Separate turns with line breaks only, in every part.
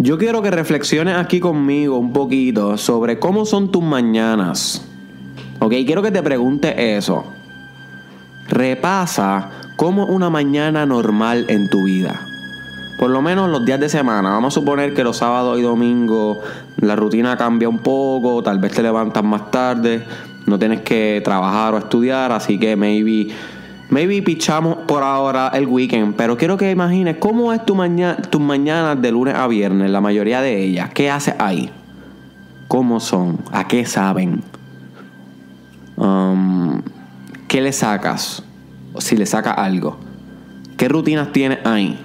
Yo quiero que reflexiones aquí conmigo un poquito sobre cómo son tus mañanas. Ok, quiero que te pregunte eso. Repasa cómo una mañana normal en tu vida. Por lo menos los días de semana. Vamos a suponer que los sábados y domingos la rutina cambia un poco, tal vez te levantas más tarde, no tienes que trabajar o estudiar, así que maybe maybe pichamos por ahora el weekend, pero quiero que imagines cómo es tu mañana, tus mañanas de lunes a viernes, la mayoría de ellas. ¿Qué haces ahí? ¿Cómo son? ¿A qué saben? Um, ¿Qué le sacas? Si le sacas algo. ¿Qué rutinas tienes ahí?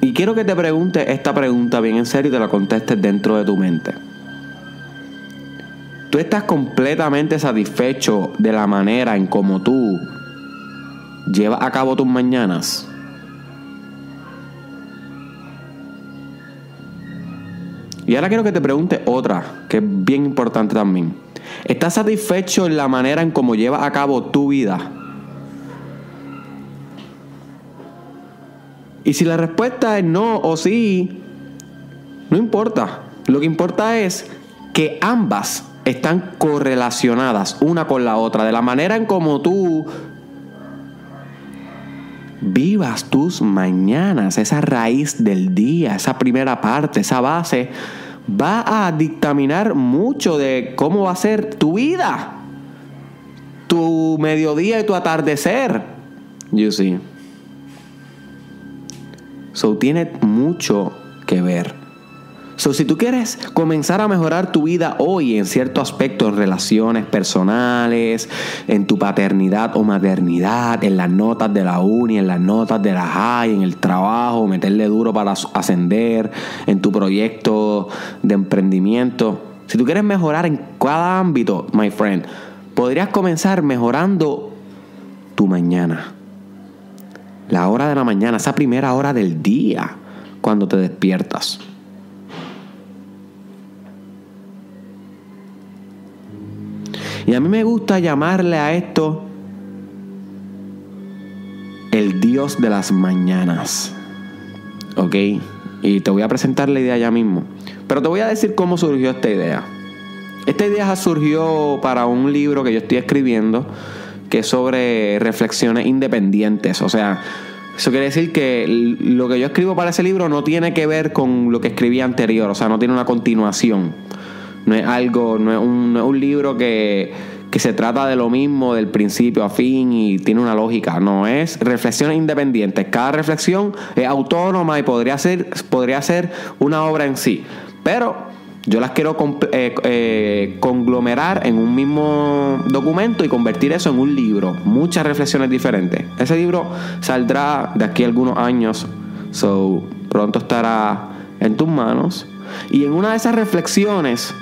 Y quiero que te preguntes esta pregunta bien en serio y te la contestes dentro de tu mente. ¿Tú estás completamente satisfecho de la manera en cómo tú llevas a cabo tus mañanas? Y ahora quiero que te pregunte otra, que es bien importante también. ¿Estás satisfecho en la manera en cómo llevas a cabo tu vida? Y si la respuesta es no o sí, no importa. Lo que importa es que ambas están correlacionadas una con la otra. De la manera en como tú vivas tus mañanas, esa raíz del día, esa primera parte, esa base, va a dictaminar mucho de cómo va a ser tu vida, tu mediodía y tu atardecer. You see. So tiene mucho que ver. So, si tú quieres comenzar a mejorar tu vida hoy en cierto aspecto, en relaciones personales, en tu paternidad o maternidad, en las notas de la uni, en las notas de la high, en el trabajo, meterle duro para ascender, en tu proyecto de emprendimiento. Si tú quieres mejorar en cada ámbito, my friend, podrías comenzar mejorando tu mañana. La hora de la mañana, esa primera hora del día, cuando te despiertas. Y a mí me gusta llamarle a esto el Dios de las mañanas. ¿Ok? Y te voy a presentar la idea ya mismo. Pero te voy a decir cómo surgió esta idea. Esta idea surgió para un libro que yo estoy escribiendo que es sobre reflexiones independientes. O sea, eso quiere decir que lo que yo escribo para ese libro no tiene que ver con lo que escribí anterior. O sea, no tiene una continuación. No es algo, no es un, libro que, se trata de lo mismo del principio a fin y tiene una lógica. No, es reflexiones independientes. Cada reflexión es autónoma y podría ser, podría ser una obra en sí. Pero yo las quiero eh, eh, conglomerar en un mismo documento y convertir eso en un libro. Muchas reflexiones diferentes. Ese libro saldrá de aquí a algunos años. So, pronto estará en tus manos. Y en una de esas reflexiones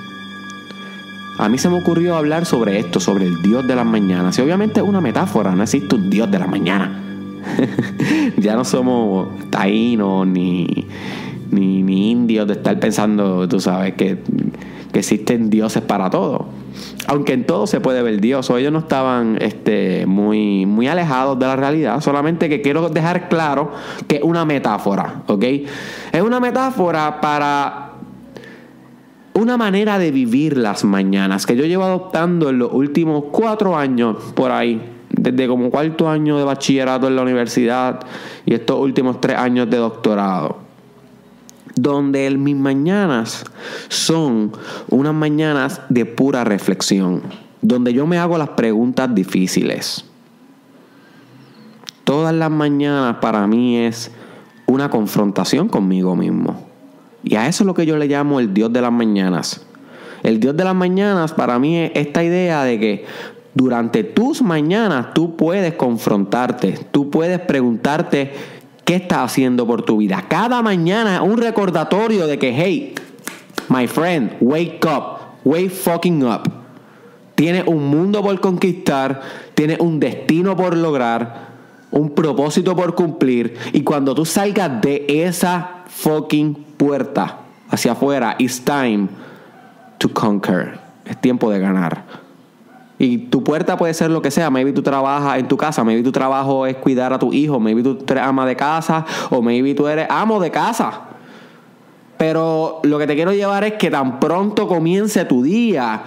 a mí se me ocurrió hablar sobre esto, sobre el Dios de las mañanas. Y obviamente es una metáfora, no existe un Dios de las mañanas. ya no somos taínos ni, ni, indios de estar pensando, tú sabes, que, existen dioses para todo. Aunque en todo se puede ver Dios, o ellos no estaban este, muy, muy alejados de la realidad, solamente que quiero dejar claro que es una metáfora, ¿ok? Es una metáfora para una manera de vivir las mañanas que yo llevo adoptando en los últimos cuatro años por ahí, desde como cuarto año de bachillerato en la universidad y estos últimos tres años de doctorado. Donde mis mañanas son unas mañanas de pura reflexión, donde yo me hago las preguntas difíciles. Todas las mañanas para mí es una confrontación conmigo mismo y a eso es lo que yo le llamo el Dios de las mañanas. El Dios de las mañanas para mí es esta idea de que durante tus mañanas tú puedes confrontarte, tú puedes preguntarte qué estás haciendo por tu vida. Cada mañana un recordatorio de que, hey, my friend, wake up, wake fucking up. Tienes un mundo por conquistar, tienes un destino por lograr, un propósito por cumplir. Y cuando tú salgas de esa fucking puerta hacia afuera. It's time to conquer. Es tiempo de ganar. Y tu puerta puede ser lo que sea. Maybe tú trabajas en tu casa, maybe tu trabajo es cuidar a tu hijo, maybe tú eres ama de casa o maybe tú eres amo de casa. Pero lo que te quiero llevar es que tan pronto comience tu día,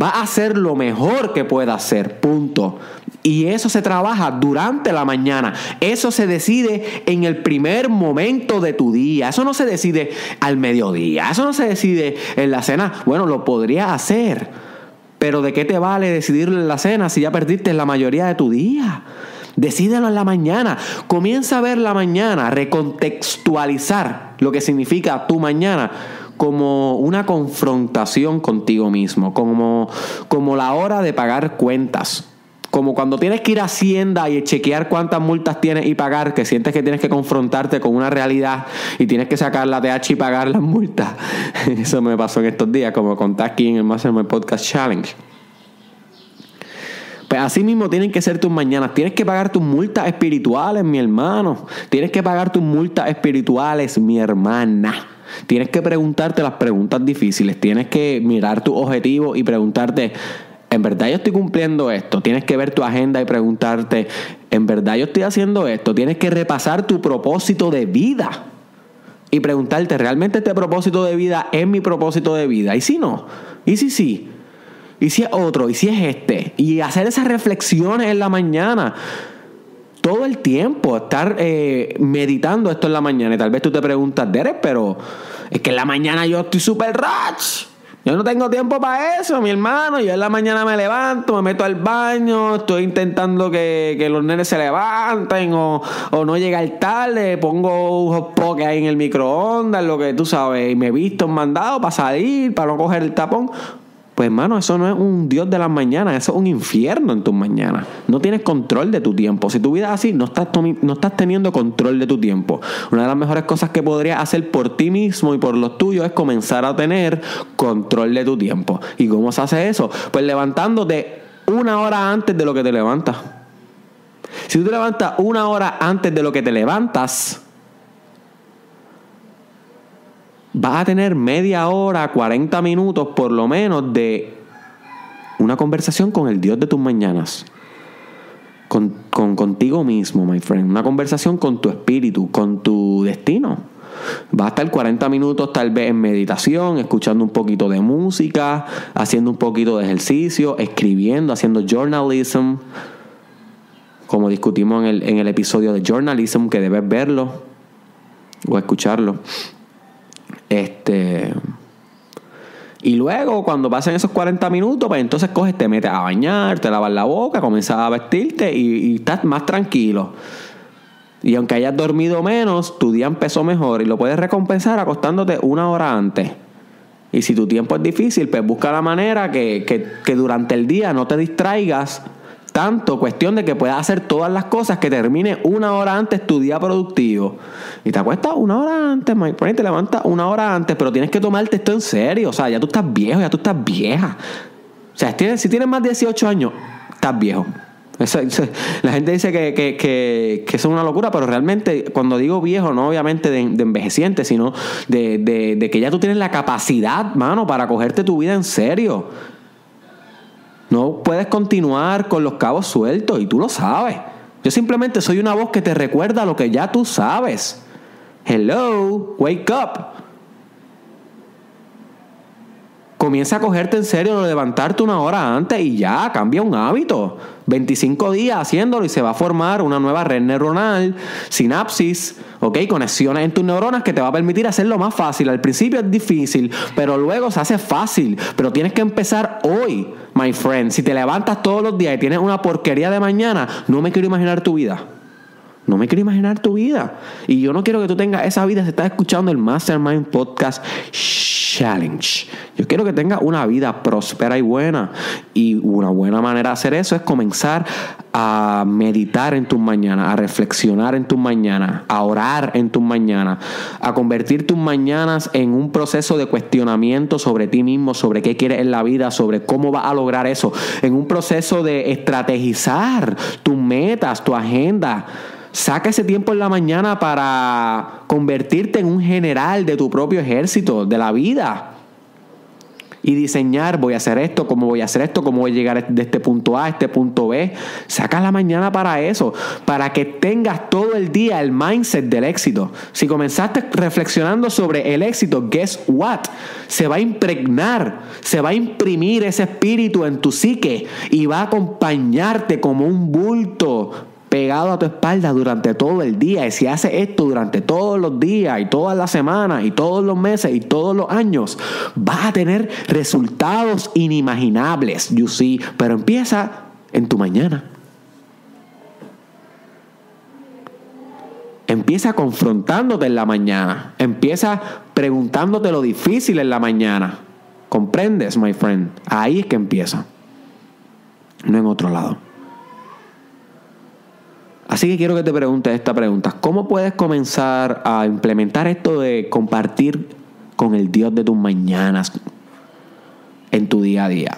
va a hacer lo mejor que pueda hacer. Punto. Y eso se trabaja durante la mañana. Eso se decide en el primer momento de tu día. Eso no se decide al mediodía. Eso no se decide en la cena. Bueno, lo podría hacer. Pero ¿de qué te vale decidirlo en la cena si ya perdiste la mayoría de tu día? Decídelo en la mañana. Comienza a ver la mañana, recontextualizar lo que significa tu mañana como una confrontación contigo mismo, como, como la hora de pagar cuentas. Como cuando tienes que ir a Hacienda y chequear cuántas multas tienes y pagar, que sientes que tienes que confrontarte con una realidad y tienes que sacar la TH y pagar las multas. Eso me pasó en estos días, como conté aquí en el Mastermind Podcast Challenge. Pues así mismo tienen que ser tus mañanas. Tienes que pagar tus multas espirituales, mi hermano. Tienes que pagar tus multas espirituales, mi hermana. Tienes que preguntarte las preguntas difíciles. Tienes que mirar tu objetivo y preguntarte, ¿en verdad yo estoy cumpliendo esto? Tienes que ver tu agenda y preguntarte, ¿en verdad yo estoy haciendo esto? Tienes que repasar tu propósito de vida y preguntarte, ¿realmente este propósito de vida es mi propósito de vida? ¿Y si no? ¿Y si sí? ¿Y si es otro? ¿Y si es este? Y hacer esas reflexiones en la mañana. Todo el tiempo, estar eh, meditando esto en la mañana. Y tal vez tú te preguntas, Derek, pero es que en la mañana yo estoy súper rach. Yo no tengo tiempo para eso, mi hermano. Yo en la mañana me levanto, me meto al baño, estoy intentando que, los nenes se levanten o, o no llegar tarde, pongo un hot ahí en el microondas, lo que tú sabes, y me visto mandado para salir, para no coger el tapón. Pues hermano, eso no es un Dios de las mañanas, eso es un infierno en tus mañanas. No tienes control de tu tiempo. Si tu vida es así, no estás, no estás teniendo control de tu tiempo. Una de las mejores cosas que podrías hacer por ti mismo y por los tuyos es comenzar a tener control de tu tiempo. ¿Y cómo se hace eso? Pues levantándote una hora antes de lo que te levantas. Si tú te levantas una hora antes de lo que te levantas, vas a tener media hora, 40 minutos por lo menos de una conversación con el Dios de tus mañanas. Con, contigo mismo, my friend. Una conversación con tu espíritu, con tu destino. Vas a estar 40 minutos tal vez en meditación, escuchando un poquito de música, haciendo un poquito de ejercicio, escribiendo, haciendo journalism, como discutimos en el, en el episodio de journalism, que debes verlo o escucharlo. Este. Y luego, cuando pasen esos 40 minutos, pues entonces coges, te metes a bañar, te lavas la boca, comienzas a vestirte y, estás más tranquilo. Y aunque hayas dormido menos, tu día empezó mejor y lo puedes recompensar acostándote una hora antes. Y si tu tiempo es difícil, pues busca la manera que, que durante el día no te distraigas tanto cuestión de que puedas hacer todas las cosas que termine una hora antes tu día productivo. Y te acuestas una hora antes, Mike. te levantas una hora antes, pero tienes que tomarte esto en serio. O sea, ya tú estás viejo, ya tú estás vieja. O sea, si tienes, más de 18 años, estás viejo. la gente dice que, que, que, eso es una locura, pero realmente cuando digo viejo, no obviamente de, envejeciente, sino de, de, de, que ya tú tienes la capacidad, mano, para cogerte tu vida en serio. No puedes continuar con los cabos sueltos y tú lo sabes. Yo simplemente soy una voz que te recuerda lo que ya tú sabes. Hello, wake up. Comienza a cogerte en serio, levantarte una hora antes y ya, cambia un hábito. 25 días haciéndolo y se va a formar una nueva red neuronal, sinapsis, ¿ok? Conexiones en tus neuronas que te va a permitir hacerlo más fácil. Al principio es difícil, pero luego se hace fácil. Pero tienes que empezar hoy, my friend. Si te levantas todos los días y tienes una porquería de mañana, no me quiero imaginar tu vida. No me quiero imaginar tu vida. Y yo no quiero que tú tengas esa vida si estás escuchando el Mastermind Podcast Challenge. Yo quiero que tengas una vida próspera y buena. Y una buena manera de hacer eso es comenzar a meditar en tus mañanas, a reflexionar en tus mañanas, a orar en tus mañanas, a convertir tus mañanas en un proceso de cuestionamiento sobre ti mismo, sobre qué quieres en la vida, sobre cómo vas a lograr eso, en un proceso de estrategizar tus metas, tu agenda Saca ese tiempo en la mañana para convertirte en un general de tu propio ejército, de la vida. y diseñar, voy a hacer esto, cómo voy a hacer esto, cómo voy a llegar de este punto A a este punto B. Saca la mañana para eso, para que tengas todo el día el mindset del éxito. Si comenzaste reflexionando sobre el éxito, guess what? Se va a impregnar, se va a imprimir ese espíritu en tu psique y va a acompañarte como un bulto pegado a tu espalda durante todo el día. Y si haces esto durante todos los días y todas las semanas y todos los meses y todos los años, vas a tener resultados inimaginables, you see. Pero empieza en tu mañana. Empieza confrontándote en la mañana. Empieza preguntándote lo difícil en la mañana. ¿Comprendes, my friend? Ahí es que empieza. No en otro lado. Así que quiero que te preguntes esta pregunta. ¿Cómo puedes comenzar a implementar esto de compartir con el Dios de tus mañanas en tu día a día?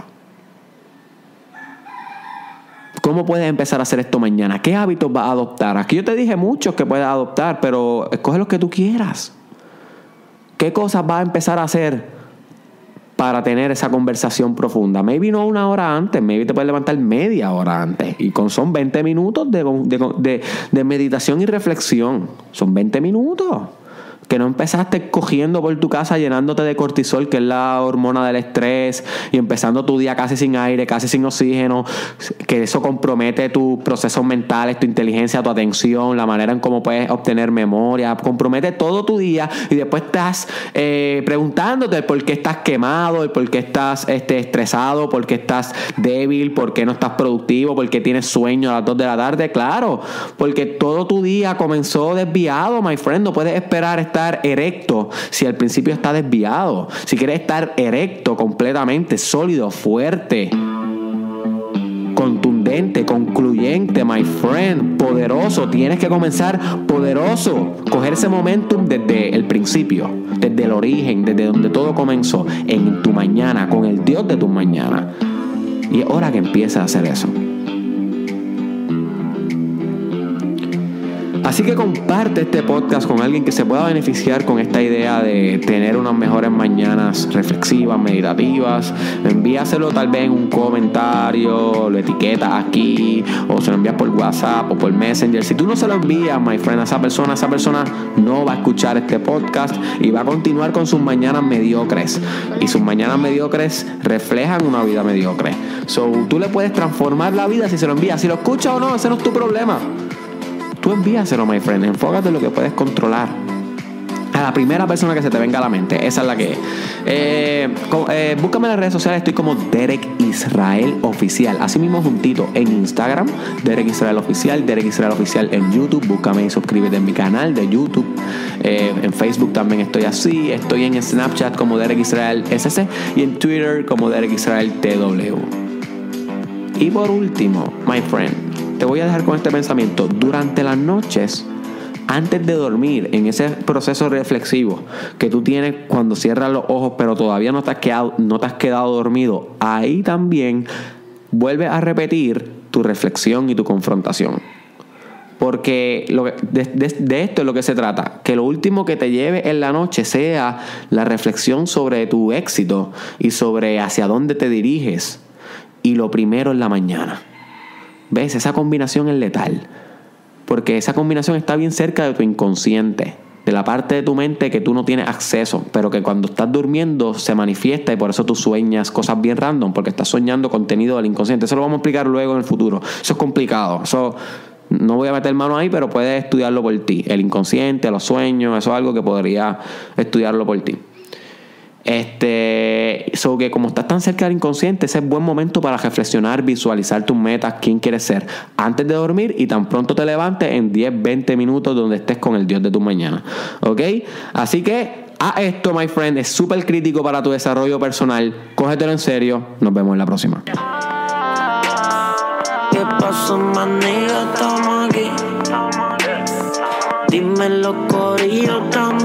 ¿Cómo puedes empezar a hacer esto mañana? ¿Qué hábitos vas a adoptar? Aquí yo te dije muchos que puedes adoptar, pero escoge los que tú quieras. ¿Qué cosas vas a empezar a hacer para tener esa conversación profunda. Maybe no una hora antes, maybe te puedes levantar media hora antes. Y con, son 20 minutos de, de, de meditación y reflexión. Son 20 minutos que no empezaste cogiendo por tu casa llenándote de cortisol, que es la hormona del estrés, y empezando tu día casi sin aire, casi sin oxígeno, que eso compromete tus procesos mentales, tu inteligencia, tu atención, la manera en cómo puedes obtener memoria, compromete todo tu día y después estás eh, preguntándote por qué estás quemado, por qué estás este, estresado, por qué estás débil, por qué no estás productivo, por qué tienes sueño a las 2 de la tarde, claro, porque todo tu día comenzó desviado, my friend, no puedes esperar estar erecto si al principio está desviado. Si quieres estar erecto completamente, sólido, fuerte, contundente, concluyente, my friend, poderoso, tienes que comenzar poderoso, coger ese momentum desde el principio, desde el origen, desde donde todo comenzó, en tu mañana, con el Dios de tu mañana. Y es hora que empieces a hacer eso. Así que comparte este podcast con alguien que se pueda beneficiar con esta idea de tener unas mejores mañanas reflexivas, meditativas. Envíaselo tal vez en un comentario, lo etiquetas aquí, o se lo envías por WhatsApp o por Messenger. Si tú no se lo envías, my friend, a esa persona, esa persona no va a escuchar este podcast y va a continuar con sus mañanas mediocres. Y sus mañanas mediocres reflejan una vida mediocre. So, tú le puedes transformar la vida si se lo envías. Si lo escucha o no, ese no es tu problema. Tú envíaselo, my friend. Enfócate en lo que puedes controlar. A la primera persona que se te venga a la mente. Esa es la que es. Eh, eh, búscame en las redes sociales. Estoy como Derek Israel Oficial. Así mismo juntito en Instagram. Derek Israel Oficial. Derek Israel Oficial en YouTube. Búscame y suscríbete en mi canal de YouTube. Eh, en Facebook también estoy así. Estoy en Snapchat como Derek Israel SC. Y en Twitter como Derek Israel TW. Y por último, my friend te voy a dejar con este pensamiento. Durante las noches, antes de dormir, en ese proceso reflexivo que tú tienes cuando cierras los ojos, pero todavía no te has quedado, no te has quedado dormido, ahí también vuelve a repetir tu reflexión y tu confrontación. Porque de, de, esto es lo que se trata. Que lo último que te lleve en la noche sea la reflexión sobre tu éxito y sobre hacia dónde te diriges. Y lo primero en la mañana. ¿Ves? Esa combinación es letal. Porque esa combinación está bien cerca de tu inconsciente, de la parte de tu mente que tú no tienes acceso, pero que cuando estás durmiendo se manifiesta y por eso tú sueñas cosas bien random, porque estás soñando contenido del inconsciente. Eso lo vamos a explicar luego en el futuro. Eso es complicado. Eso no voy a meter mano ahí, pero puedes estudiarlo por ti. El inconsciente, los sueños, eso es algo que podría estudiarlo por ti. Este, so que como estás tan cerca del inconsciente, ese es buen momento para reflexionar, visualizar tus metas, quién quieres ser, antes de dormir y tan pronto te levantes en 10, 20 minutos donde estés con el Dios de tu mañana. ¿Ok? Así que a esto, my friend, es súper crítico para tu desarrollo personal. Cógetelo en serio. Nos vemos en la próxima. ¿Qué pasó, Estamos aquí. Dímelo, Corillo, estamos